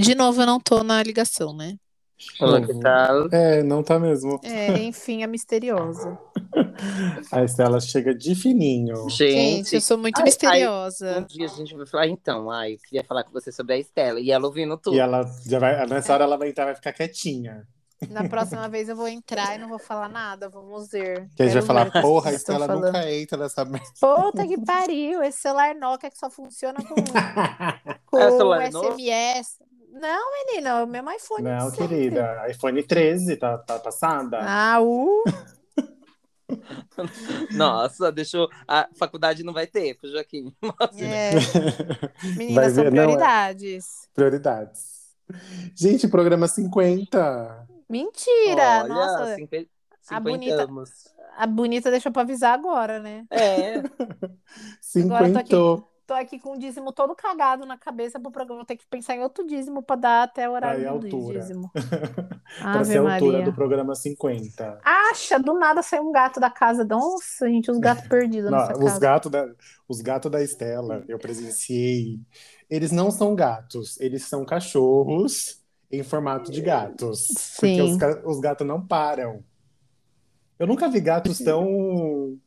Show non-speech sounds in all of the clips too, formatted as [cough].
De novo, eu não tô na ligação, né? Olá, que tal? É, não tá mesmo. É, enfim, a misteriosa. [laughs] A Estela chega de fininho. Gente, eu sou muito Ai, misteriosa. Um dia a gente vai falar, então, ai, eu queria falar com você sobre a Estela. E ela ouvindo tudo. E ela já vai, nessa hora ela vai entrar, vai ficar quietinha. Na próxima vez eu vou entrar e não vou falar nada, vamos ver. Que a gente vai falar, porra, a Estela falando. nunca entra nessa merda. Puta que pariu, esse celular Nokia que só funciona com, [laughs] com É celular novo? Não, menina, é o mesmo iPhone. Não, de sempre. querida, iPhone 13, tá, tá passada? Ah, uh, [laughs] Nossa, deixou. A faculdade não vai ter pro Joaquim. [laughs] é. Vai Meninas, são ver, não, é. prioridades. Prioridades. Gente, programa 50. Mentira! Olha, Nossa, cinquen- a bonita- cinquentamos. a bonita deixou pra avisar agora, né? É, [laughs] 50. Tô aqui com o dízimo todo cagado na cabeça pro programa. Vou ter que pensar em outro dízimo pra dar até o horário Aí, do dízimo. [laughs] pra ser a altura Maria. do programa 50. Acha, do nada saiu um gato da casa. Nossa, gente, os gatos perdidos Não, nessa os casa. gatos da, os gatos da Estela, eu presenciei. Eles não são gatos, eles são cachorros em formato de gatos. Porque Sim. os, ca- os gatos não param. Eu nunca vi gatos tão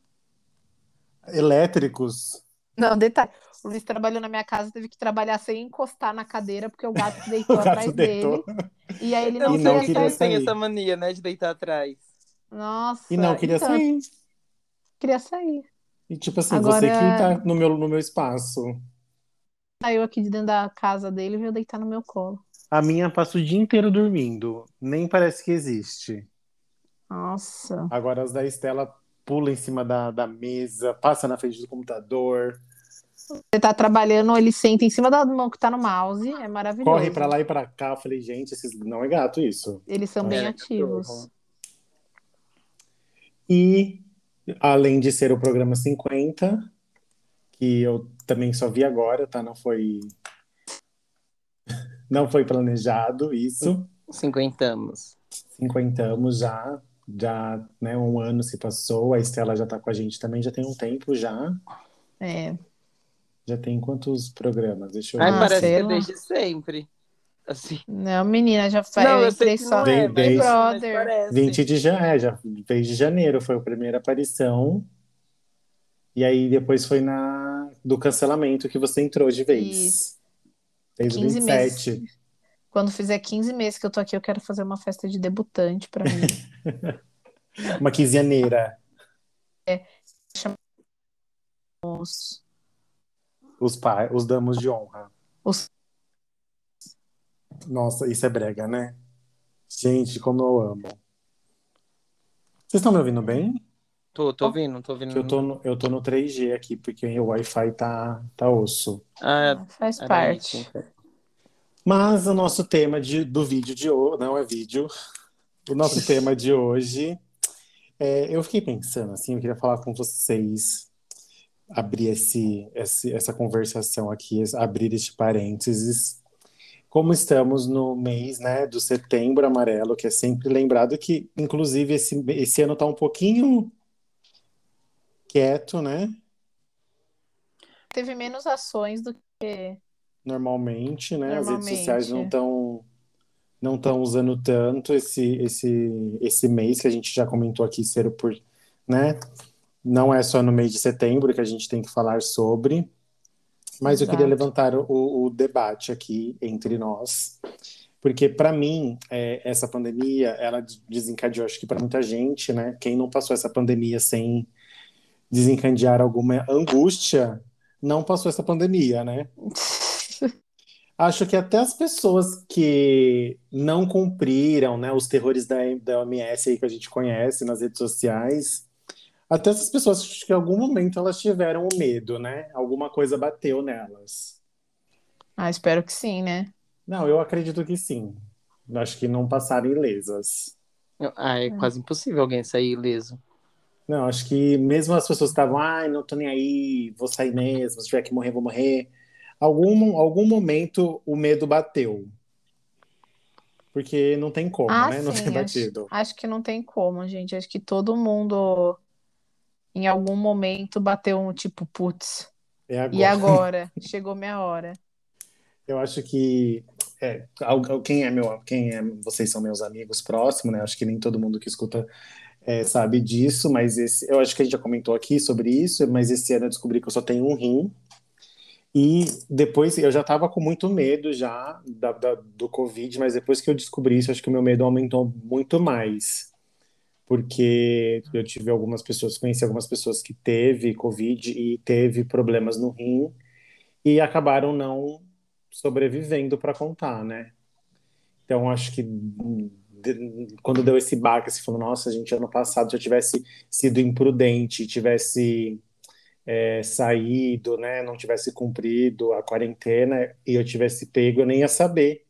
elétricos. Não, detalhe. O Luiz trabalhou na minha casa, teve que trabalhar sem encostar na cadeira, porque o gato [laughs] O deitou gato atrás deitou. dele. E aí ele não, não queria sair. essa mania, né, de deitar atrás. Nossa. E não queria então, sair. Queria sair. E tipo assim, Agora- você que tá no meu, no meu espaço. Saiu aqui de dentro da casa dele e veio deitar no meu colo. A minha passa o dia inteiro dormindo. Nem parece que existe. Nossa. Agora as da Estela pula em cima da, da mesa, passa na frente do computador, Você tá trabalhando, ele senta em cima da mão que tá no mouse. É maravilhoso. corre pra lá e pra cá. Eu falei, gente, esses... não é gato isso. Eles são É, bem né, ativos. E além de ser o programa 50, que eu também só vi agora, tá? Não foi. Não foi planejado isso. Cinquentamos. Cinquentamos já. Já, né, um ano se passou, a Estela já tá com a gente também, já tem um tempo já. É. Já tem quantos programas? Deixa eu Ai, ver. Ah, parece que é desde sempre. Assim. Não, menina, já faz. não, eu sei que só. não é, Desde- desde- Brother. parece. 20 de janeiro, é, já fez de janeiro, foi a primeira aparição. E aí depois foi na do cancelamento que você entrou de vez. Isso. 15 27. meses. Quando fizer 15 meses que eu tô aqui, eu quero fazer uma festa de debutante pra mim. [laughs] Uma quinzeaneira. Os- Os pais, os damos de honra. Os- Nossa, isso é brega, né? Gente, como eu amo. Vocês estão me ouvindo bem? Tô, tô ouvindo, tô ouvindo. Eu tô no, eu tô no 3G aqui, porque o Wi-Fi tá, tá osso. Ah, Faz era parte. isso. Mas o nosso tema de, do vídeo de hoje, não é vídeo, o nosso [laughs] tema de hoje, é, eu fiquei pensando assim, eu queria falar com vocês, abrir esse, esse- essa conversação aqui, abrir este parênteses. Como estamos no mês, né, do Setembro Amarelo, que é sempre lembrado que, inclusive, esse, esse ano tá um pouquinho quieto, né? Teve menos ações do que. normalmente, né? As redes Normalmente. sociais não estão não estão usando tanto esse esse esse mês que a gente já comentou aqui ser por, né? Não é só no mês de setembro que a gente tem que falar sobre, mas eu queria Exato. levantar o, o debate aqui entre nós Porque, para mim, é, essa pandemia, ela desencadeou, acho que para muita gente, né? Quem não passou essa pandemia sem desencadear alguma angústia, não passou essa pandemia, né? [laughs] Acho que até as pessoas que não cumpriram, né, os terrores da, da OMS aí que a gente conhece nas redes sociais, até essas pessoas, acho que em algum momento elas tiveram o medo, né? Alguma coisa bateu nelas. Ah, espero que sim, né? Não, eu acredito que sim. Acho que não passaram ilesas. Ah, é quase impossível alguém sair ileso. Não, acho que mesmo as pessoas estavam, ai, não tô nem aí, vou sair mesmo, se tiver que morrer, vou morrer. Algum, algum momento o medo bateu. Porque não tem como, Ah, né? Não sim, ter acho, batido. acho que não tem como, gente. Acho que todo mundo, em algum momento, bateu um tipo, putz, É e agora. agora? [laughs] Chegou minha hora. Eu acho que é, quem é meu, quem é, vocês são meus amigos próximos, né? Acho que nem todo mundo que escuta é, sabe disso, mas esse, eu acho que a gente já comentou aqui sobre isso, mas esse ano eu descobri que eu só tenho um rim. E depois eu já estava com muito medo já da, da- do Covid, mas depois que eu descobri isso, acho que o meu medo aumentou muito mais. Porque eu tive algumas pessoas, conheci algumas pessoas que teve Covid e teve problemas no rim e acabaram não sobrevivendo para contar, né? Então acho que quando deu esse baque, assim, falou, nossa, gente, ano passado se eu tivesse sido imprudente, tivesse é, saído, né, não tivesse cumprido a quarentena e eu tivesse pego, eu nem ia saber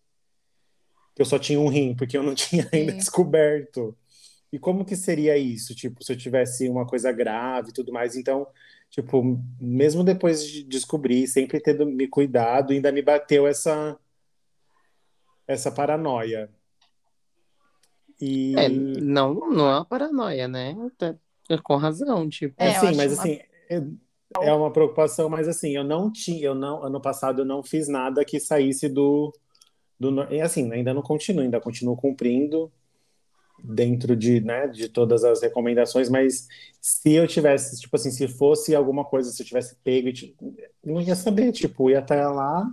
eu só tinha um rim, porque eu não [laughs] tinha ainda Sim. descoberto. E como que seria isso, tipo, se eu tivesse uma coisa grave e tudo mais? Então, tipo, mesmo depois de descobrir, sempre tendo me cuidado, ainda me bateu essa essa paranoia. E É, não, não é uma paranoia, né? Tá- Com razão, tipo. É, É, sim, mas uma- assim, é, é uma preocupação, mas assim, eu não tinha, eu não, ano passado eu não fiz nada que saísse do, do, e assim, ainda não continuo, ainda continuo cumprindo dentro de, né, de todas as recomendações, mas se eu tivesse, tipo assim, se fosse alguma coisa, se eu tivesse pego, não ia saber, tipo, ia estar lá,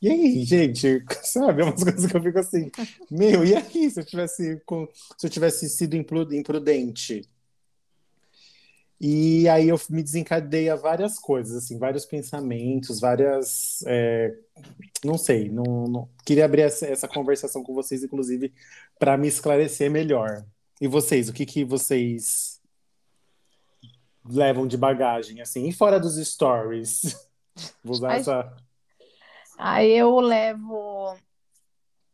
e aí, gente, [laughs] sabe, é umas coisas que eu fico assim, meu, e aí, se eu tivesse, se eu tivesse sido impru- imprudente? E aí eu me desencadeia várias coisas, assim, vários pensamentos, várias. é, não sei, não, não- queria abrir essa, essa conversação com vocês, inclusive, para me esclarecer melhor. E vocês, o que que vocês levam de bagagem, assim, e fora dos stories? [laughs] Vou usar Ai, essa. Aí eu levo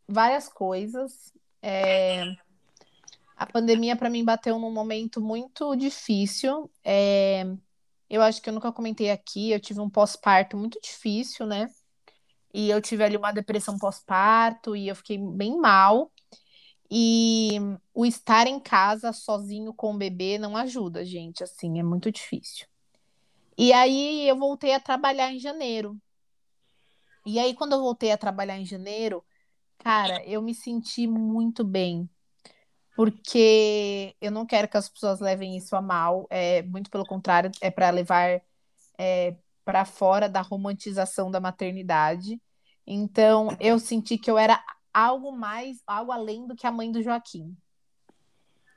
várias coisas. É, A pandemia para mim bateu num momento muito difícil. É, Eu acho que eu nunca comentei aqui, eu tive um pós-parto muito difícil, né? E eu tive ali uma depressão pós-parto e eu fiquei bem mal. E o estar em casa sozinho com o bebê não ajuda, gente, assim, é muito difícil. E aí eu voltei a trabalhar em janeiro. E aí, quando eu voltei a trabalhar em janeiro, cara, eu me senti muito bem, porque eu não quero que as pessoas levem isso a mal, é muito pelo contrário, é para levar é, para fora da romantização da maternidade. Então, eu senti que eu era algo mais, algo além do que a mãe do Joaquim.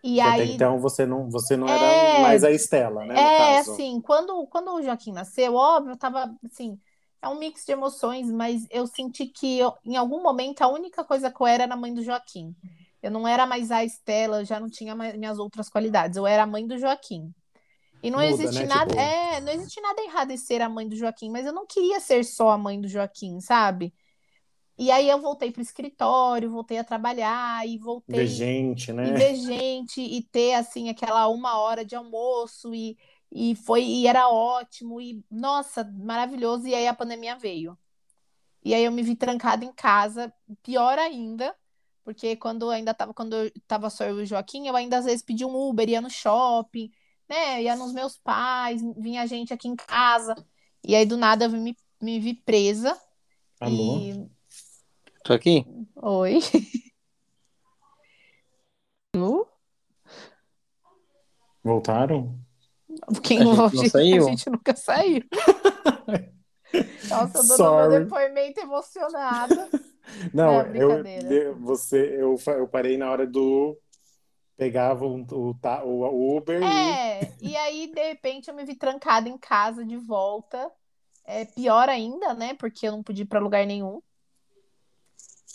E até aí, então você não, você não era É, mais a Estela, né, é, assim, quando, quando o Joaquim nasceu, óbvio, eu tava, assim, é um mix de emoções, mas eu senti que eu- em algum momento a única coisa que eu era era a mãe do Joaquim. Eu não era mais a Estela, eu já não tinha mais minhas outras qualidades, eu era a mãe do Joaquim. E não Muda, existe né, nada, tipo- é, não existe nada errado em ser a mãe do Joaquim, mas eu não queria ser só a mãe do Joaquim, sabe? E aí eu voltei pro escritório, voltei a trabalhar e voltei Ver gente, né? e ver gente e ter assim aquela uma hora de almoço e, e foi e era ótimo e nossa, maravilhoso e aí a pandemia veio. E aí eu me vi trancada em casa, pior ainda, porque quando ainda tava quando eu tava só eu e o Joaquim, eu ainda às vezes pedia um Uber, ia no shopping, né? Ia nos meus pais, vinha gente aqui em casa. E aí do nada eu me, me vi presa Alô? e Tô aqui? oi. [laughs] Nu? Voltaram? Quem A gente não a saiu? A gente nunca saiu. [laughs] Nossa, eu dou meu depoimento emocionada. Não, Não, eu, você, eu, eu parei na hora do. Pegava um- o, o, o Uber e. É, e aí, de repente, eu me vi trancada em casa de volta. É pior ainda, né? Porque eu não podia ir pra lugar nenhum.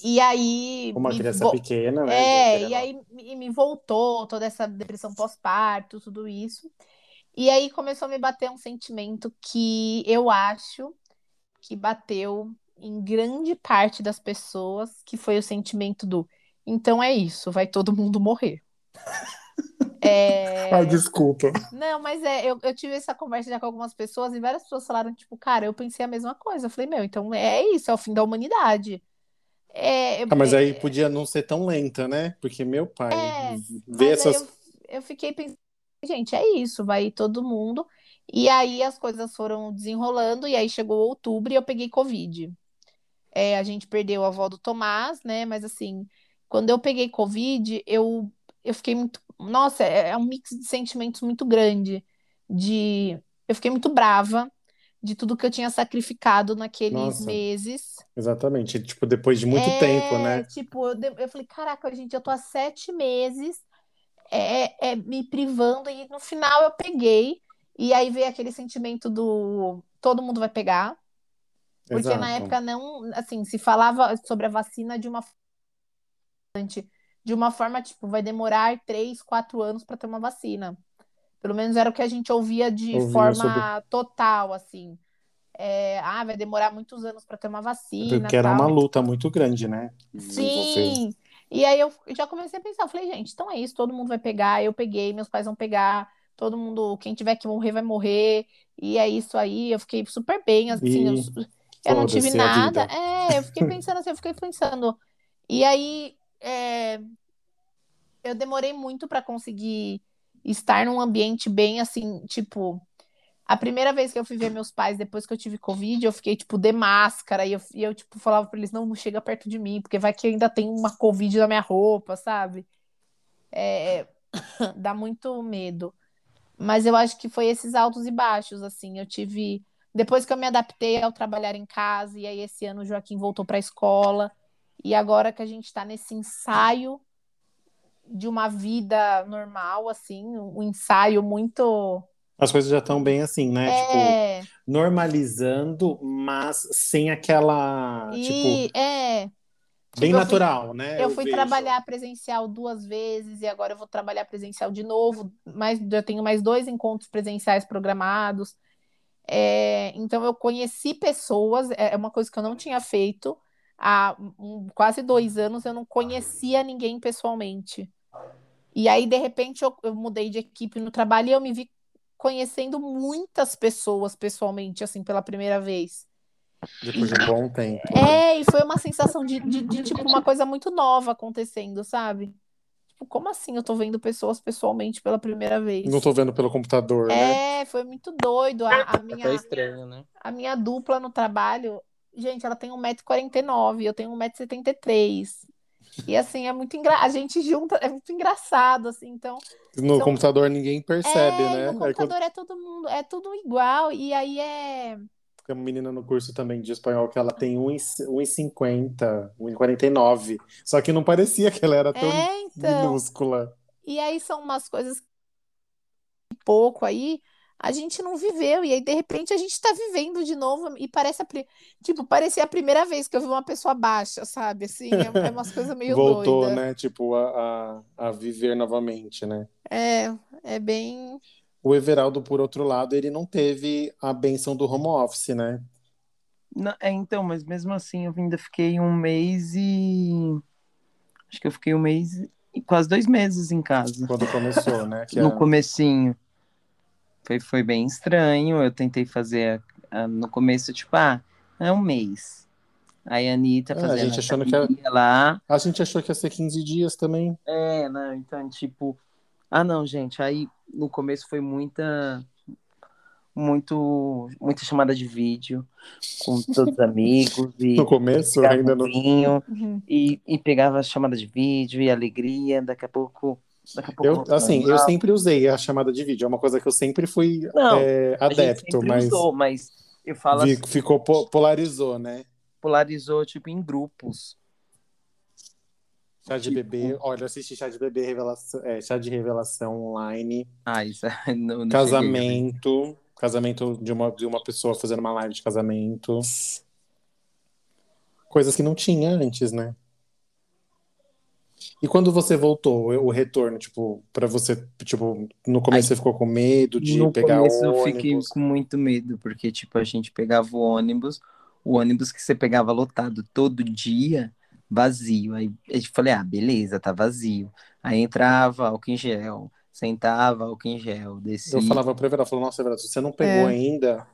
E aí. Uma criança vo- pequena, né? É, e aí me, me voltou toda essa depressão pós-parto, tudo isso. E aí começou a me bater um sentimento que eu acho que bateu em grande parte das pessoas, que foi o sentimento do então é isso, vai todo mundo morrer. [laughs] É, Ai, desculpa. Não, mas é, eu, eu tive essa conversa já com algumas pessoas e várias pessoas falaram, tipo, cara, eu pensei a mesma coisa. Eu falei, meu, então é isso, é o fim da humanidade. É, eu- Ah, mas aí podia não ser tão lenta, né? Porque meu pai É, aí essas. eu, eu fiquei pensando, gente, é isso, vai todo mundo. E aí as coisas foram desenrolando, e aí chegou outubro e eu peguei Covid. É, a gente perdeu a avó do Tomás, né? Mas assim, quando eu peguei Covid, eu, eu fiquei muito. Nossa, é, é um mix de sentimentos muito grande. De, eu fiquei muito brava de tudo que eu tinha sacrificado naqueles Nossa. meses. Exatamente. Tipo, depois de muito É, tempo, né? Tipo, eu, eu falei, caraca, gente, eu tô há sete meses é, é, me privando, e no final eu peguei, e aí veio aquele sentimento do todo mundo vai pegar, porque na Exato. época não, assim, se falava sobre a vacina de uma de uma forma, tipo, vai demorar três, quatro anos para ter uma vacina. Pelo menos era o que a gente ouvia de Ouvia forma sobre- total, assim. É, ah, vai demorar muitos anos para ter uma vacina, Porque era tal. uma luta muito grande, né? Sim. E aí eu já comecei a pensar, eu falei, gente, então é isso, todo mundo vai pegar, eu peguei, meus pais vão pegar, todo mundo, quem tiver que morrer vai morrer, e é isso aí, eu fiquei super bem, assim, E eu, eu não tive a nada. É, eu fiquei pensando assim, eu fiquei pensando. E aí é, eu demorei muito para conseguir estar num ambiente bem assim, tipo, a primeira vez que eu fui ver meus pais depois que eu tive Covid, eu fiquei, tipo, de máscara. E eu, e eu tipo, falava pra eles: não, não chega perto de mim, porque vai que ainda tem uma Covid na minha roupa, sabe? É, [coughs] dá muito medo. Mas eu acho que foi esses altos e baixos, assim. Eu tive. Depois que eu me adaptei ao trabalhar em casa, e aí esse ano o Joaquim voltou pra escola. E agora que a gente tá nesse ensaio de uma vida normal, assim, um ensaio muito. As coisas já estão bem assim, né? Tipo, É. normalizando, mas sem aquela. E Tipo, é, bem tipo, eu fui- natural, né? eu fui vejo. trabalhar presencial duas vezes e agora eu vou trabalhar presencial de novo. Mas já tenho mais dois encontros presenciais programados. É, então eu conheci pessoas, é é uma coisa que eu não tinha feito há um- quase dois anos. Eu não conhecia ninguém pessoalmente. E aí de repente eu, eu mudei de equipe no trabalho e eu me vi conhecendo muitas pessoas pessoalmente, assim, pela primeira vez. Depois de um bom tempo. É, e foi uma sensação de, de, de, tipo, uma coisa muito nova acontecendo, sabe? Tipo, como assim eu tô vendo pessoas pessoalmente pela primeira vez? Não tô vendo pelo computador, né? É, foi muito doido. A, a Até minha, estranho, né? a minha dupla no trabalho, gente, ela tem 1,49m, eu tenho 1,73m. E assim, é muito engra... A gente junta, é muito engraçado, assim, então. No São- computador ninguém percebe, é, né? no Aí quando computador é todo mundo, é tudo igual, e aí é. Tem uma menina no curso também de espanhol que ela tem 1,50, 1,49. Só que não parecia que ela era tão É, então. minúscula. E aí são umas coisas que pouco aí a gente não viveu e aí de repente a gente tá vivendo de novo e parece a, tipo, parecia a primeira vez que eu vi uma pessoa baixa, sabe? Assim, é, é umas coisas [laughs] meio Voltou, doida. né? Tipo, a, a, a viver novamente, né? É, é bem O Everaldo, por outro lado, ele não teve a benção do home office, né? Não, é, então, mas mesmo assim eu ainda fiquei um mês e. Acho que eu fiquei um mês e quase dois meses em casa. Quando começou, né? [laughs] No a- comecinho. Foi, foi bem estranho. Eu tentei fazer a- a- no começo, tipo, ah, é um mês. Aí a Anitta É, a gente achando que era- lá. A gente achou que ia ser 15 dias também. É, não, então, tipo. Ah, não, gente. Aí no começo foi muita. Muito, muita chamada de vídeo com todos os amigos e No começo, pegava ainda um não. vinho Uhum. e, e pegava chamada de vídeo e alegria. Daqui a pouco, daqui a pouco Eu, assim, eu sempre usei a chamada de vídeo. É uma coisa que eu sempre fui Não, é, A gente adepto, sempre mas usou, mas eu falo vi- assim, ficou po- polarizou, né? polarizou tipo em grupos. Chá de Tipo- bebê, olha, eu assisti chá de bebê, revelação, é, chá de revelação online, Ah, isso [laughs] não, não cheguei, né? casamento, casamento de uma, de uma pessoa fazendo uma live de casamento. Coisas que não tinha antes, né? E quando você voltou, o retorno, tipo, pra você, tipo, no começo Ai, você ficou com medo de No pegar começo eu ônibus? fiquei com muito medo, porque, tipo, a gente pegava o ônibus, o ônibus que você pegava lotado todo dia, vazio. Aí eu falei, ah, beleza, tá vazio. Aí entrava, álcool em gel, sentava, álcool em gel, descia. Eu falava pra Everaldo, falou, nossa, se você não pegou É. ainda,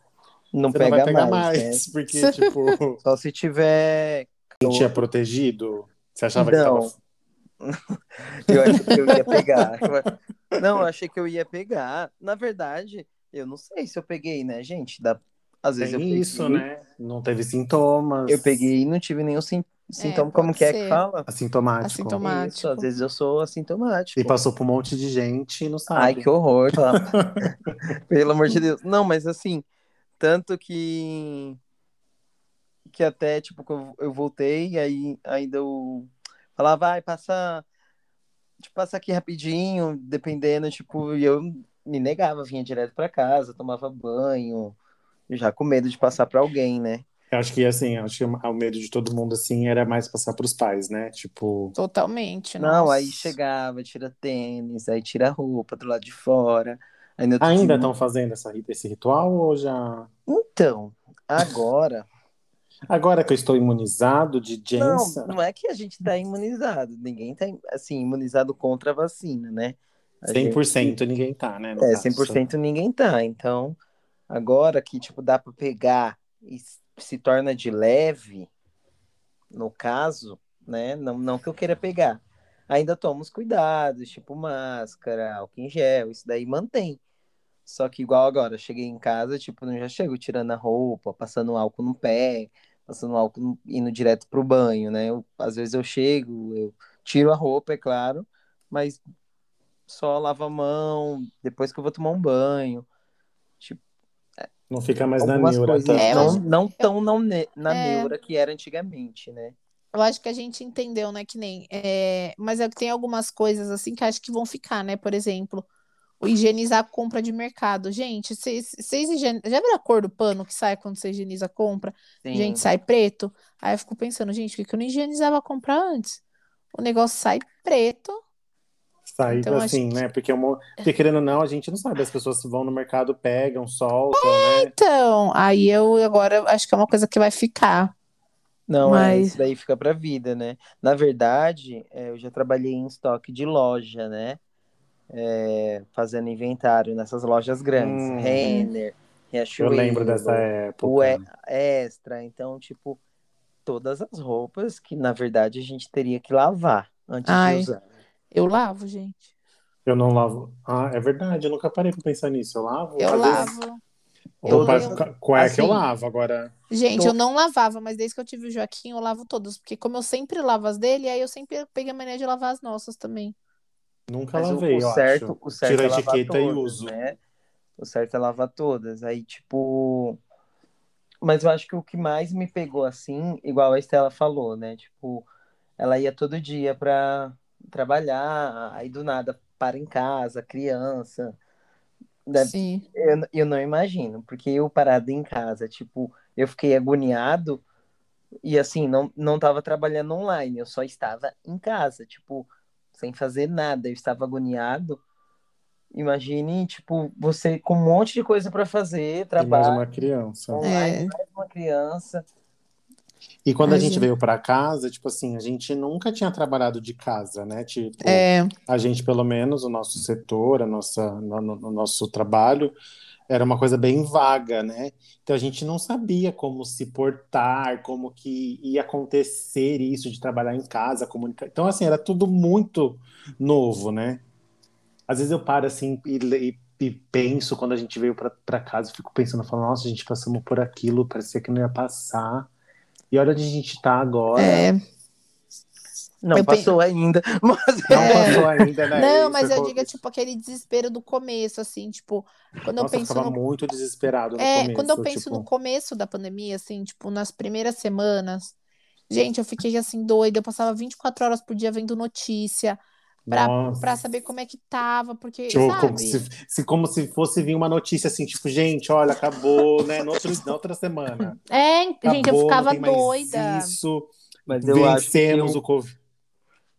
Não você não pega vai pegar mais, mais, né? [laughs] porque, [laughs] tipo, Só se tiver. não tinha protegido. Você achava que Não. tava... [laughs] Eu achei que eu ia pegar. Não, eu achei que eu ia pegar. Na verdade, eu não sei se eu peguei, né, gente? Dá... Às vezes Tem eu peguei. isso, né? Não teve sintomas. Eu peguei e não tive nenhum sintoma. Como pode que é que ser. fala? Assintomático. Assintomático. Isso, às vezes eu sou assintomático. E passou por um monte de gente e não sabe. Ai, que horror. tá? [laughs] Pelo amor de Deus. Não, mas assim, tanto que que até, tipo, eu, eu voltei e aí ainda eu falava, vai, passa, tipo, passa aqui rapidinho, dependendo, tipo, e eu me negava, vinha direto pra casa, tomava banho, já com medo de passar pra alguém, né? Eu acho que, assim, acho que o medo de todo mundo, assim, era mais passar pros pais, né? Tipo, Totalmente. Não, nossa. aí chegava, tira tênis, aí tira a roupa do lado de fora. Ainda estão fazendo essa, esse ritual ou já... Então, agora. Agora que eu estou imunizado de Não, Jensen, não é que a gente tá imunizado. Ninguém tá, assim, imunizado contra a vacina, né? A 100% ninguém tá, né? É, caso. 100% ninguém tá. Então, agora que, tipo, dá pra pegar e se torna de leve, no caso, né? Não, não que eu queira pegar. Ainda tomo os cuidados, tipo máscara, álcool em gel, isso daí mantém. Só que igual agora, cheguei em casa, tipo, não já chego tirando a roupa, passando álcool no pé, passando álcool, no- indo direto pro banho, né? Eu- às vezes eu chego, eu tiro a roupa, é claro, mas só lavo a mão depois que eu vou tomar um banho. Tipo, Não fica mais na neura. tanto. É, não, não tão na, ne- na É. neura que era antigamente, né? Eu acho que a gente entendeu, né? Que nem. é, Mas é que tem algumas coisas assim que acho que vão ficar, né? Por exemplo, o higienizar a compra de mercado. Gente, vocês vocês higiene... já viram a cor do pano que sai quando você higieniza a compra? Sim. Gente, sai preto. Aí eu fico pensando, gente, por que que eu não higienizava a compra antes? O negócio sai preto. Sai Então, assim, que- né? Porque, é uma- porque querendo ou não, a gente não sabe. As pessoas vão no mercado, pegam, soltam, né? Então, aí eu agora acho que é uma coisa que vai ficar. Não, é, Mas- isso daí fica pra vida, né? Na verdade, é, eu já trabalhei em estoque de loja, né? É, fazendo inventário nessas lojas grandes. Hum. Renner, Eu Riachuelo, lembro dessa época. o E- Extra. Então, tipo, todas as roupas que, na verdade, a gente teria que lavar antes Ai. de usar. Eu lavo, gente. Eu não lavo. Ah, é verdade, eu nunca parei pra pensar nisso. Eu lavo. Eu lavo. vezes, Eu- roupa, eu- ca- cueca eu assim, lavo. Agora, Gente, Tô- eu não lavava, mas desde que eu tive o Joaquim, eu lavo todos. Porque como eu sempre lavo as dele, aí eu sempre peguei a mania de lavar as nossas também. nunca Mas o- lavei, o, eu certo, acho. o certo Tiro a é lavar etiqueta e todas, uso. né? O certo é lavar todas. Aí, tipo. Mas eu acho que o que mais me pegou assim, igual a Estela falou, né? Tipo, ela ia todo dia pra trabalhar, aí do nada para em casa, criança. Deve- Sim. Eu, eu não imagino, porque eu parado em casa, tipo, eu fiquei agoniado e assim, não, não tava trabalhando online, eu só estava em casa, tipo, sem fazer nada, eu estava agoniado. Imagine, tipo, você com um monte de coisa para fazer, E mais trabalho uma criança. online, É. mais uma criança. E quando a gente gente. veio pra casa, tipo assim, a gente nunca tinha trabalhado de casa, né? Tipo, É, a gente, pelo menos, o nosso setor, a nossa, no, no- no nosso trabalho, era uma coisa bem vaga, né? Então a gente não sabia como se portar, como que ia acontecer isso de trabalhar em casa, comunicar. Então, assim, era tudo muito novo, né? Às vezes eu paro assim e, e- e penso, quando a gente veio pra casa, fico pensando, falo, nossa, a gente passamos por aquilo, parecia que não ia passar. E olha onde a gente tá agora. é. Não Eu passou ainda, [laughs] mas Não É. passou ainda, né? Não, mas eu digo, tipo, aquele desespero do começo, assim, tipo, quando eu Nossa, eu penso ficava no muito desesperado no É, começo. quando eu penso tipo, no começo da pandemia, assim, tipo, nas primeiras semanas, Gente, eu fiquei assim doida, eu passava 24 horas por dia vendo notícia pra saber como é que tava, porque, Tipo, sabe? como se, se- como se fosse vir uma notícia assim, tipo, gente, olha, acabou, né? No outro, na outra semana. É, gente, eu Acabou, não ficava tem mais doida. Isso, Mas eu acho que vencemos eu, o Covid.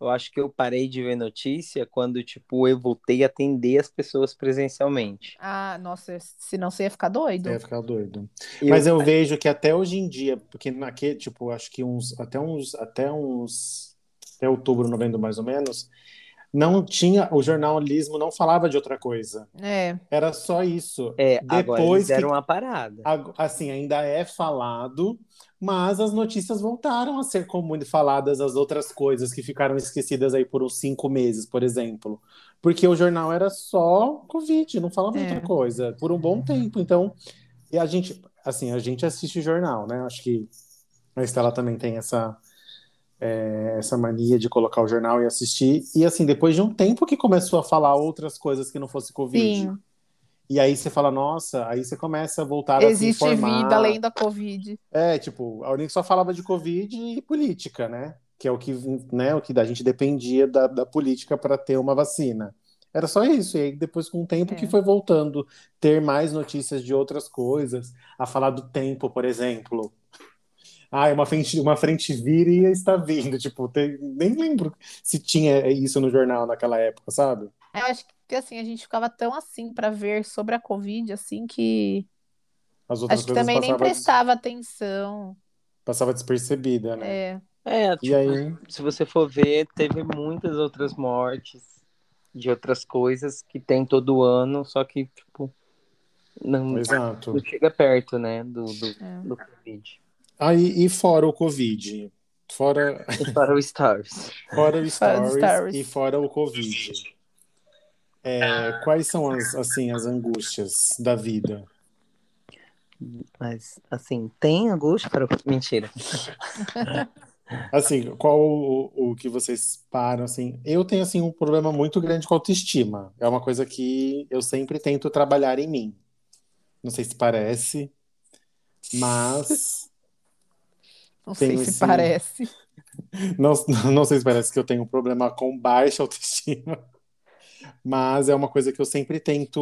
eu acho que eu parei de ver notícia quando, tipo, eu voltei a atender as pessoas presencialmente. Ah, nossa, senão você ia ficar doido. Eu ia ficar doido. Eu- Mas eu vejo que até hoje em dia, porque naquele, tipo, acho que uns, até uns, até uns, até outubro, novembro mais ou menos, não tinha, o jornalismo não falava de outra coisa. É, Era só isso. É, agora eles Depois que deram uma parada. Assim, ainda é falado, mas as notícias voltaram a ser comuns faladas as outras coisas que ficaram esquecidas aí por uns cinco meses, por exemplo. Porque o jornal era só Covid, não falava É. outra coisa, por um bom tempo. Então, e a gente, assim, a gente assiste jornal, né? Acho que a Estela também tem essa, é, essa mania de colocar o jornal e assistir. E assim, depois de um tempo que começou a falar outras coisas que não fosse Covid. sim. E aí você fala, nossa, aí você começa a voltar a se Existe informar. vida além da Covid. É, tipo, a Unicef só falava de Covid e política, né? Que é o que, né, o que a gente dependia da, da política para ter uma vacina. Era só isso. E aí, depois, com o tempo, É. que foi voltando, ter mais notícias de outras coisas, a falar do tempo, por exemplo. Ah, uma frente, uma frente vira e está vindo. Tipo, tem- nem lembro se tinha isso no jornal naquela época, sabe? Eu acho que assim, a gente ficava tão assim pra ver sobre a Covid, assim, que As outras acho que também nem prestava atenção. passava despercebida, né? É, É, E tipo, aí, se você for ver, teve muitas outras mortes de outras coisas que tem todo ano, só que, tipo, não, exato. não chega perto, né, do, do, é. do Covid. Aí, e fora o Covid? Fora, para o Stars. [laughs] fora o Fora Stories Stories. e fora o Covid. É, quais são as, assim, as angústias da vida? Mas, assim, tem angústia para. Mentira. [laughs] Assim, qual o, o que vocês param, assim? Eu tenho, assim, um problema muito grande com autoestima. É uma coisa que eu sempre tento trabalhar em mim. Não sei se parece, mas [laughs] Não sei Tenho se esse- parece. [laughs] não, não sei se parece que eu tenho um problema com baixa autoestima, [laughs] mas é uma coisa que eu sempre tento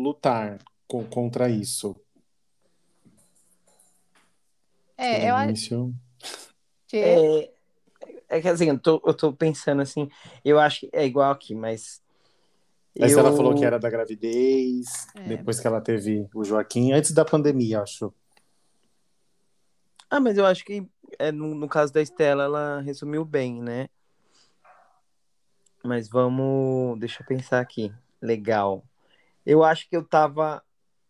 lutar co- contra isso. É, eu acho É, é que, assim, eu tô, eu tô pensando, assim, eu acho que é igual aqui, mas. Mas eu... ela falou que era da gravidez, É. depois que ela teve o Joaquim, antes da pandemia, acho. Ah, mas eu acho que é, no, no caso da Estela, ela resumiu bem, né? Mas vamos. Deixa eu pensar aqui. Legal. Eu acho que eu tava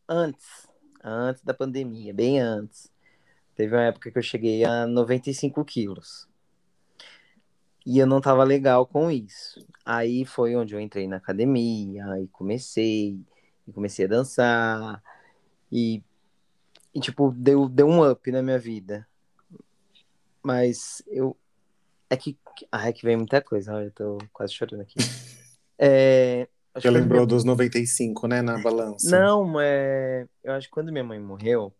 antes, antes da pandemia, bem antes. Teve uma época que eu cheguei a 95 quilos. E eu não tava legal com isso. Aí foi onde eu entrei na academia, aí comecei, e comecei a dançar, e, e tipo, deu, deu um up na minha vida. Mas eu. É que. Ah, é que vem muita coisa, olha, eu tô quase chorando aqui. [laughs] É, Você lembrou dos 95, né, na balança. não, é... eu acho que quando minha mãe morreu,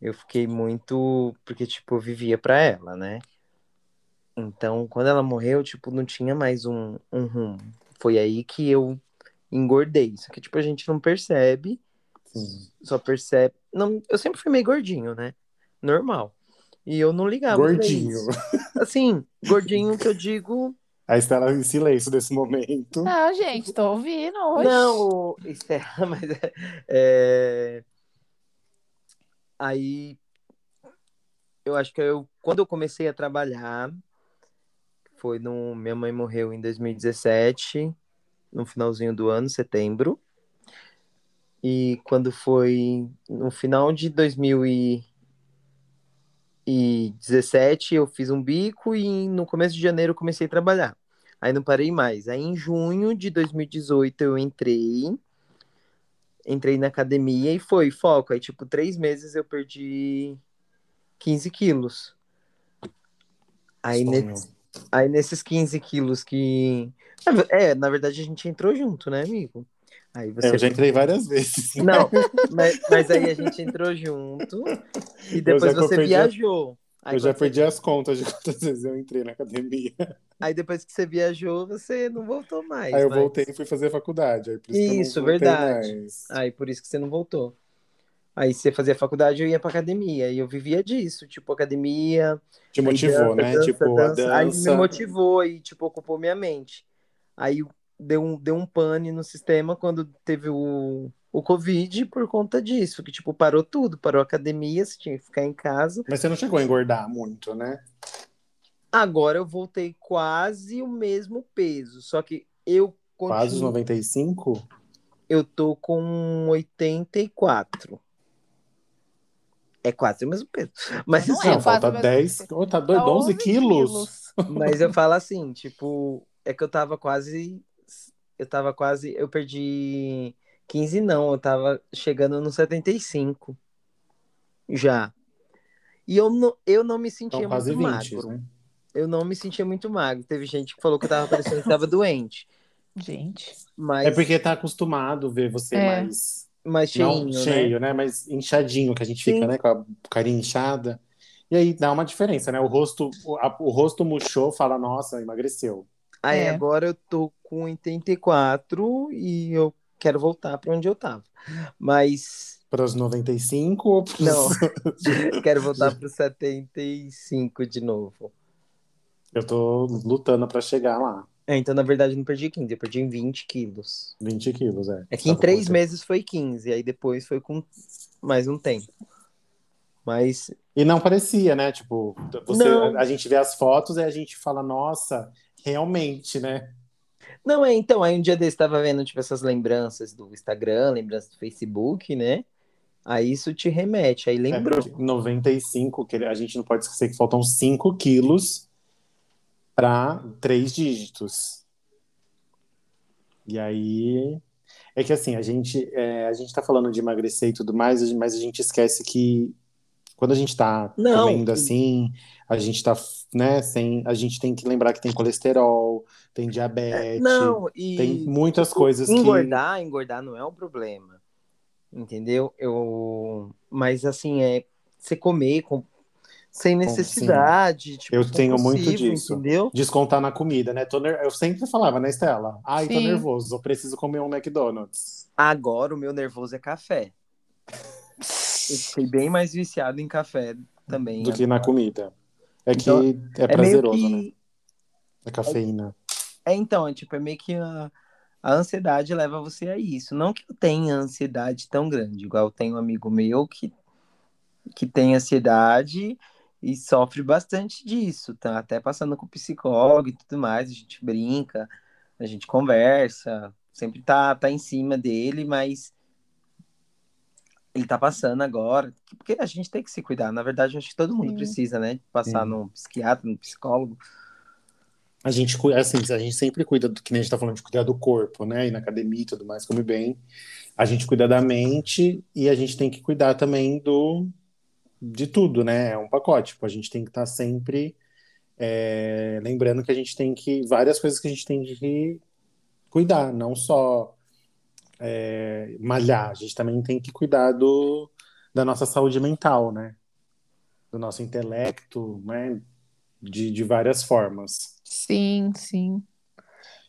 eu fiquei muito. Porque, tipo, eu vivia pra ela, né? Então, quando ela morreu, tipo, não tinha mais um, um rumo. Foi aí que eu engordei. Só que, tipo, a gente não percebe, Sim. só percebe. Não, eu sempre fui meio gordinho, né? Normal. E eu não ligava Gordinho. Assim, gordinho que eu digo. A Estela em silêncio nesse momento. Não, gente, tô ouvindo hoje. Não, Estela, [laughs] mas é, é, aí eu acho que eu quando eu comecei a trabalhar foi no minha mãe morreu em 2017, no finalzinho do ano, setembro. E quando foi no final de 2017, eu fiz um bico e no começo de janeiro eu comecei a trabalhar. Aí não parei mais. Aí em junho de 2018 eu entrei. Entrei na academia e foi foco. Aí, tipo, três meses eu perdi 15 quilos. Aí, aí nesses 15 quilos que. É, na verdade a gente entrou junto, né, amigo? Aí É, você. eu já entrei várias vezes. Não, [laughs] mas, mas aí a gente entrou junto e depois você perdi- viajou. Aí, eu já você- perdi as contas de quantas vezes eu entrei na academia. aí depois que você viajou, você não voltou mais. Aí eu mas- voltei e fui fazer faculdade. Aí por isso, Isso, verdade. mais. Aí por isso que você não voltou. Aí você fazia faculdade, eu ia pra academia. E eu vivia disso, tipo, academia. Te motivou, dança, né? dança, tipo, dança. a Aí me dança. motivou e, tipo, ocupou minha mente. Aí deu um, deu um pane no sistema quando teve o, o Covid por conta disso. Que, tipo, parou tudo. Parou a academia, você tinha que ficar em casa. Mas você não chegou a engordar muito, né? Agora eu voltei quase o mesmo peso. Só que eu Quase os continuo... 95? Eu tô com 84. É quase o mesmo peso. [laughs] Mas, Não assim, é Não, falta quase o mesmo 10. peso. Oh, tá Tá 11 quilos. [laughs] mas eu falo assim, tipo, é que eu tava quase. Eu tava quase. Eu perdi 15, não. Eu tava chegando no 75. Já. E eu não, eu não me sentia Então, quase muito 20, magro. né? Eu não me sentia muito magro. Teve gente que falou que eu tava parecendo que tava [laughs] doente. Gente. Mas, É porque tá acostumado ver você É. mais. mas cheinho, não né? cheio, né? Mais inchadinho, que a gente Sim. fica, né? Com a carinha inchada. E aí dá uma diferença, né? O rosto, o, a- o rosto murchou, fala, nossa, emagreceu. Aí É. agora eu tô com 84 e eu quero voltar pra onde eu tava. Mas Para os 95 ou pros... Não. [laughs] [laughs] quero voltar pro 75 de novo. Eu tô lutando pra chegar lá. É, então, na verdade, eu não perdi 15, eu perdi em 20 quilos. 20 quilos, é. É que em Tava três meses foi 15, aí depois foi com mais um tempo. Mas E não parecia, né? Tipo, você, Não. a gente vê as fotos e a gente fala, nossa, realmente, né? Não, é, então, aí um dia desse tava vendo, tipo, essas lembranças do Instagram, lembranças do Facebook, né? Aí isso te remete, aí É, lembrou. porque 95, que a gente não pode esquecer que faltam 5 quilos para três dígitos. E aí. É que assim, a gente, é, a gente tá falando de emagrecer e tudo mais, mas a gente esquece que quando a gente tá Não. comendo assim, a gente tá, né, sem. A gente tem que lembrar que tem colesterol, tem diabetes, Não, e tem muitas coisas que. engordar, engordar não é um problema. Entendeu? Eu, mas assim, é você comer com sem necessidade, tipo, Eu tenho muito compulsivo, disso. entendeu? descontar na comida, né? Tô ner- Eu sempre falava, né, Estela? Ai, tô Sim. nervoso, eu preciso comer um McDonald's. Agora o meu nervoso é café. Eu fiquei bem mais viciado em café também. do que na comida. É que Então, é É prazeroso, né? que A cafeína. É, então, é tipo, é meio que a, a ansiedade leva você a isso. Não que eu tenha ansiedade tão grande, igual eu tenho um amigo meu que, que tem ansiedade e sofre bastante disso, tá? Até passando com psicólogo e tudo mais, a gente brinca, a gente conversa, sempre tá, tá em cima dele, mas ele tá passando agora, porque a gente tem que se cuidar. Na verdade, eu acho que todo mundo Sim. precisa, né? Passar Sim. num psiquiatra, num psicólogo. A gente, cu- assim, a gente sempre cuida do que nem a gente tá falando de cuidar do corpo, né? Ir na academia e tudo mais, come bem. A gente cuida da mente e a gente tem que cuidar também do de tudo, né? É um pacote. Tipo, a gente tem que estar sempre é, lembrando que a gente tem que várias coisas que a gente tem que cuidar, não só é, malhar. A gente também tem que cuidar do, da nossa saúde mental, né? Do nosso intelecto, né? De, de várias formas. Sim, sim.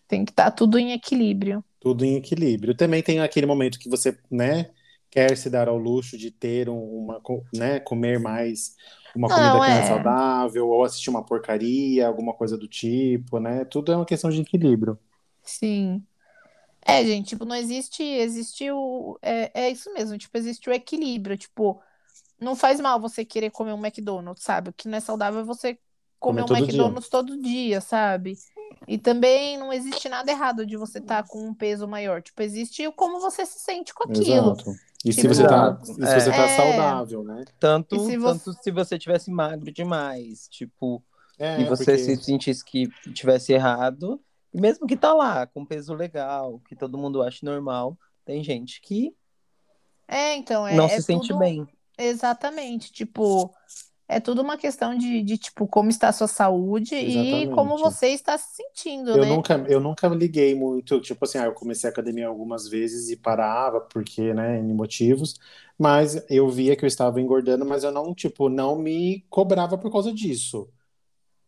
Tem que estar tudo em equilíbrio. Tudo em equilíbrio. Também tem aquele momento que você, né, quer se dar ao luxo de ter um- uma, né, comer mais uma comida Não, que não é é. saudável, ou assistir uma porcaria, alguma coisa do tipo, né? Tudo é uma questão de equilíbrio. Sim. É, gente, tipo, não existe, existe o, é, é isso mesmo, tipo, existe o equilíbrio, tipo, não faz mal você querer comer um McDonald's, sabe? O que não é saudável é você comer Comer um todo dia. McDonald's todo dia, sabe? E também não existe nada errado de você estar com um peso maior, tipo, existe o como você se sente com aquilo. Exato. E se Tipo, você tá, e se é. você tá É. saudável, né? Tanto, E se você- tanto se você tivesse magro demais, tipo, É, e você porque- se sentisse que tivesse errado, mesmo que tá lá, com peso legal, que todo mundo acha normal, tem gente que É, então, é, não é se sente tudo- bem. Exatamente, tipo, é tudo uma questão de, de tipo, como está a sua saúde e como Exatamente. você está se sentindo, Eu né? nunca, eu nunca liguei muito, tipo assim, ah, eu comecei a academia algumas vezes e parava, porque, né, em motivos, mas eu via que eu estava engordando, mas eu não, tipo, não me cobrava por causa disso.